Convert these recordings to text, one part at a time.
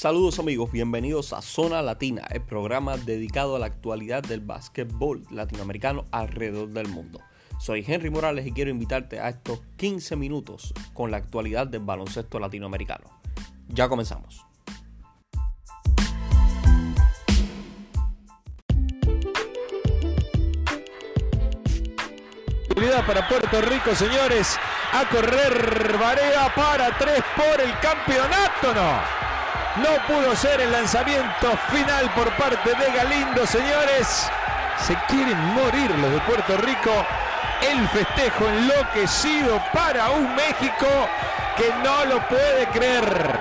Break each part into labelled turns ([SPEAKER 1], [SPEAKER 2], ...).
[SPEAKER 1] Saludos amigos, bienvenidos a Zona Latina, el programa dedicado a la actualidad del básquetbol latinoamericano alrededor del mundo. Soy Henry Morales y quiero invitarte a estos 15 minutos con la actualidad del baloncesto latinoamericano. Ya comenzamos.
[SPEAKER 2] para Puerto Rico, señores. A correr Varea para tres por el campeonato, no. No pudo ser el lanzamiento final por parte de Galindo, señores. Se quieren morir los de Puerto Rico. El festejo enloquecido para un México que no lo puede creer.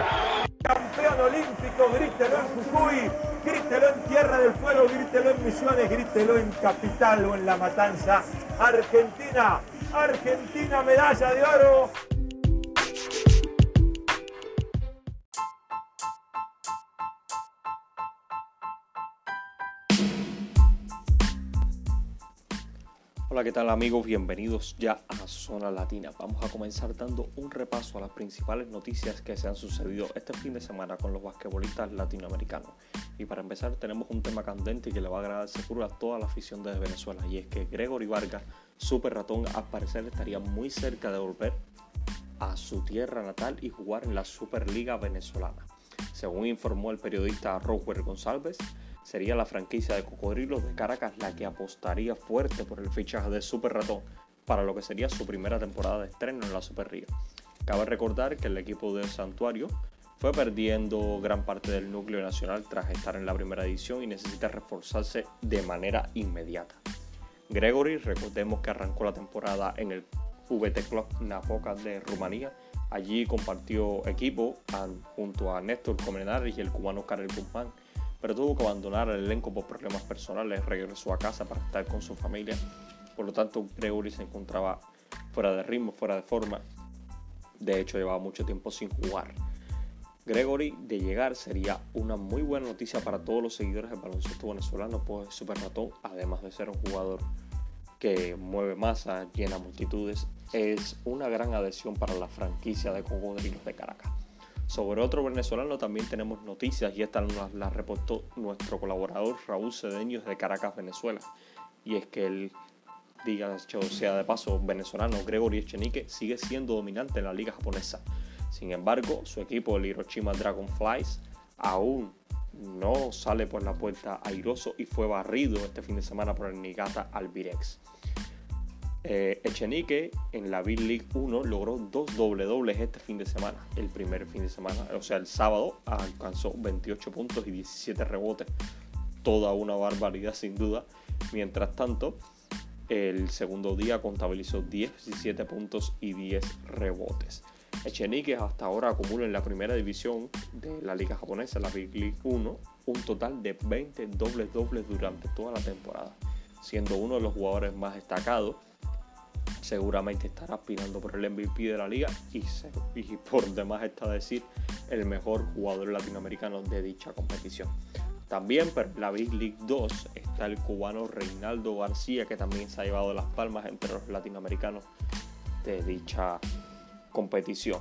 [SPEAKER 3] Campeón olímpico, grítelo en Jujuy, grítelo en Tierra del Fuego, grítelo en Misiones, grítelo en Capital o en La Matanza. Argentina, Argentina, medalla de oro.
[SPEAKER 1] Hola, ¿qué tal amigos? Bienvenidos ya a Zona Latina. Vamos a comenzar dando un repaso a las principales noticias que se han sucedido este fin de semana con los basquetbolistas latinoamericanos. Y para empezar tenemos un tema candente que le va a agradar seguro a toda la afición de Venezuela y es que Gregory Vargas, super ratón, al parecer estaría muy cerca de volver a su tierra natal y jugar en la Superliga venezolana. Según informó el periodista Roger González, sería la franquicia de Cocodrilos de Caracas la que apostaría fuerte por el fichaje de Super Ratón para lo que sería su primera temporada de estreno en la Superliga. Cabe recordar que el equipo de Santuario fue perdiendo gran parte del núcleo nacional tras estar en la primera edición y necesita reforzarse de manera inmediata. Gregory, recordemos que arrancó la temporada en el VT Club Napoca de Rumanía. Allí compartió equipo junto a Néstor Comenares y el cubano Karel Guzmán pero tuvo que abandonar el elenco por problemas personales, regresó a casa para estar con su familia. Por lo tanto, Gregory se encontraba fuera de ritmo, fuera de forma. De hecho, llevaba mucho tiempo sin jugar. Gregory de llegar sería una muy buena noticia para todos los seguidores del baloncesto venezolano, pues Super Ratón, además de ser un jugador que mueve masa, llena multitudes, es una gran adhesión para la franquicia de Cocodrilos de Caracas. Sobre otro venezolano también tenemos noticias y esta las la reportó nuestro colaborador Raúl Cedeño de Caracas, Venezuela. Y es que el, diga sea de paso, venezolano Gregory Echenique sigue siendo dominante en la liga japonesa. Sin embargo, su equipo, el Hiroshima Dragonflies, aún no sale por la puerta airoso y fue barrido este fin de semana por el Nigata Albirex. Eh, Echenique en la Big League 1 logró dos doble dobles este fin de semana. El primer fin de semana, o sea, el sábado, alcanzó 28 puntos y 17 rebotes. Toda una barbaridad sin duda. Mientras tanto, el segundo día contabilizó 17 puntos y 10 rebotes. Echenique hasta ahora acumula en la primera división de la liga japonesa, la Big League 1, un total de 20 dobles dobles durante toda la temporada, siendo uno de los jugadores más destacados seguramente estará aspirando por el MVP de la liga y, por demás está decir el mejor jugador latinoamericano de dicha competición. También en la Big League 2 está el cubano Reinaldo García que también se ha llevado las palmas entre los latinoamericanos de dicha competición.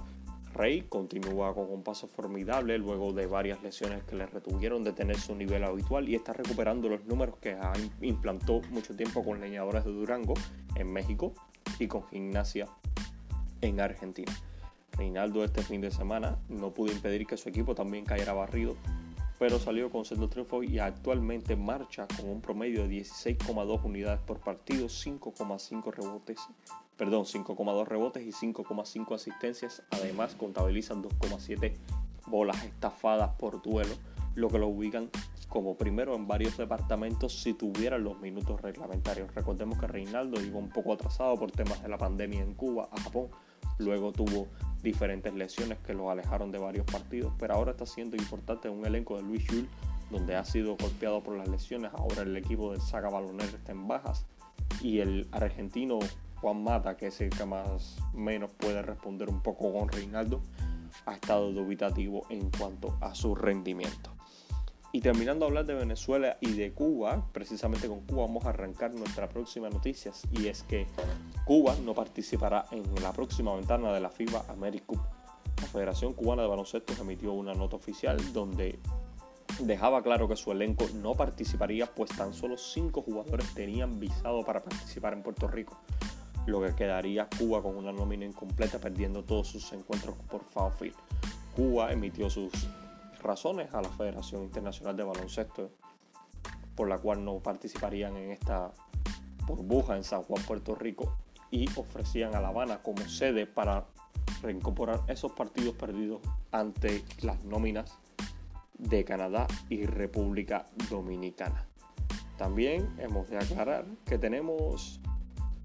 [SPEAKER 1] Rey continúa con un paso formidable luego de varias lesiones que le retuvieron de tener su nivel habitual y está recuperando los números que implantó mucho tiempo con leñadores de Durango en México y con gimnasia en Argentina. Reinaldo este fin de semana no pudo impedir que su equipo también cayera barrido, pero salió con centro triunfo y actualmente marcha con un promedio de 16,2 unidades por partido, 5,5 rebotes, perdón, 5,2 rebotes y 5,5 asistencias. Además contabilizan 2,7 bolas estafadas por duelo, lo que lo ubican como primero en varios departamentos si tuvieran los minutos reglamentarios. Recordemos que Reinaldo iba un poco atrasado por temas de la pandemia en Cuba, a Japón. Luego tuvo diferentes lesiones que lo alejaron de varios partidos, pero ahora está siendo importante un elenco de Luis Jules, donde ha sido golpeado por las lesiones. Ahora el equipo del Saga Baloner está en bajas y el argentino Juan Mata, que es el que más menos puede responder un poco con Reinaldo, ha estado dubitativo en cuanto a su rendimiento. Y terminando de hablar de Venezuela y de Cuba, precisamente con Cuba vamos a arrancar nuestra próxima noticia y es que Cuba no participará en la próxima ventana de la FIBA AmeriCup. Federación Cubana de Baloncesto emitió una nota oficial donde dejaba claro que su elenco no participaría, pues tan solo cinco jugadores tenían visado para participar en Puerto Rico, lo que quedaría Cuba con una nómina incompleta, perdiendo todos sus encuentros por foul. Cuba emitió sus razones a la Federación Internacional de Baloncesto, por la cual no participarían en esta burbuja en San Juan, Puerto Rico, y ofrecían a La Habana como sede para reincorporar esos partidos perdidos ante las nóminas de Canadá y República Dominicana. También hemos de aclarar que tenemos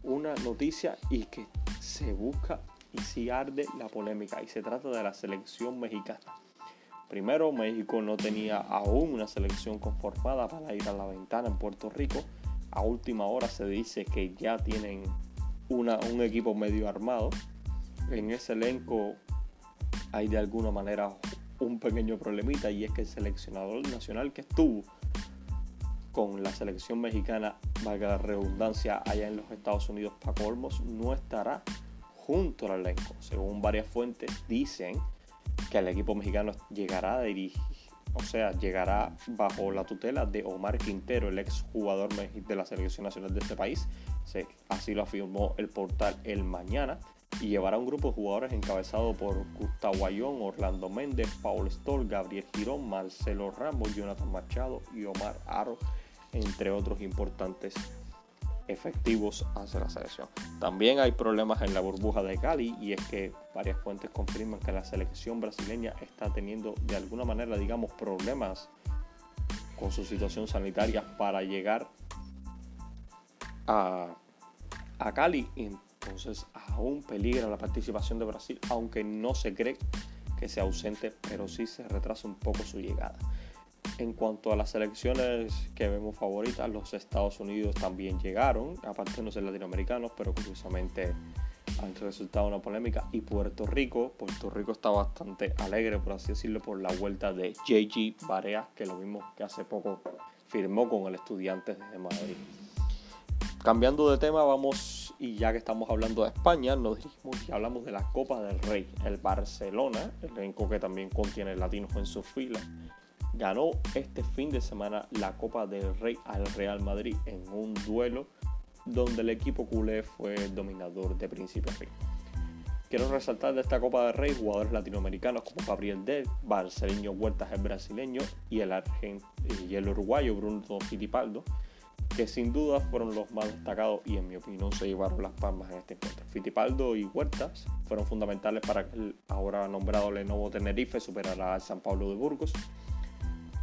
[SPEAKER 1] una noticia y que se busca y si arde la polémica y se trata de la selección mexicana. Primero, México no tenía aún una selección conformada para ir a la ventana en Puerto Rico. A última hora se dice que ya tienen un equipo medio armado. En ese elenco hay de alguna manera un pequeño problemita y es que el seleccionador nacional que estuvo con la selección mexicana, valga la redundancia, allá en los Estados Unidos, Paco Olmos, no estará junto al elenco. Según varias fuentes dicen que el equipo mexicano llegará a dirigir, o sea, llegará bajo la tutela de Omar Quintero, el ex jugador de la selección nacional de este país. Así lo afirmó el portal El Mañana y llevará un grupo de jugadores encabezado por Gustavo Ayón, Orlando Méndez, Paul Stoll, Gabriel Girón, Marcelo Ramos, Jonathan Machado y Omar Aro, entre otros importantes efectivos hacia la selección. También hay problemas en la burbuja de Cali y es que varias fuentes confirman que la selección brasileña está teniendo de alguna manera, digamos, problemas con su situación sanitaria para llegar a, a Cali entonces aún peligra la participación de Brasil, aunque no se cree que sea ausente, pero sí se retrasa un poco su llegada. En cuanto a las selecciones que vemos favoritas, los Estados Unidos también llegaron, aparte de no ser latinoamericanos, pero curiosamente han resultado una polémica. Y Puerto Rico, Puerto Rico está bastante alegre, por así decirlo, por la vuelta de JG Barea, que lo vimos que hace poco firmó con el Estudiantes de Madrid. Cambiando de tema, vamos, y ya que estamos hablando de España, nos dirigimos y hablamos de la Copa del Rey. El Barcelona, el elenco que también contiene latinos en su fila, ganó este fin de semana la Copa del Rey al Real Madrid en un duelo donde el equipo culé fue dominador de principio a fin. Quiero resaltar de esta Copa del Rey jugadores latinoamericanos como Gabriel Del, Barcelino Huertas el brasileño y el, y el uruguayo Bruno Fittipaldo, que sin duda fueron los más destacados y en mi opinión se llevaron las palmas en este encuentro. Fittipaldo y Huertas fueron fundamentales para que el ahora nombrado Lenovo Tenerife superara al San Pablo de Burgos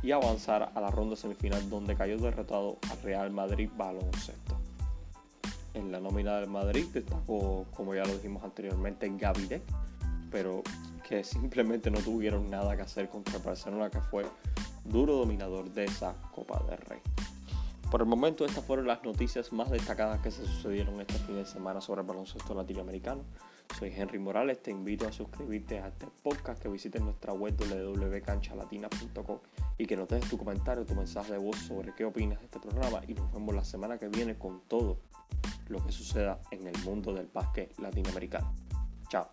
[SPEAKER 1] y avanzar a la ronda semifinal donde cayó derrotado al Real Madrid Baloncesto. En la nómina del Madrid destacó, como ya lo dijimos anteriormente, Gavidec, pero que simplemente no tuvieron nada que hacer contra el Barcelona que fue duro dominador de esa Copa del Rey. Por el momento estas fueron las noticias más destacadas que se sucedieron este fin de semana sobre el baloncesto latinoamericano. Soy Henry Morales, te invito a suscribirte a este podcast, que visites nuestra web www.canchalatina.com y que nos dejes tu comentario, tu mensaje de voz sobre qué opinas de este programa y nos vemos la semana que viene con todo lo que suceda en el mundo del básquet latinoamericano. Chao.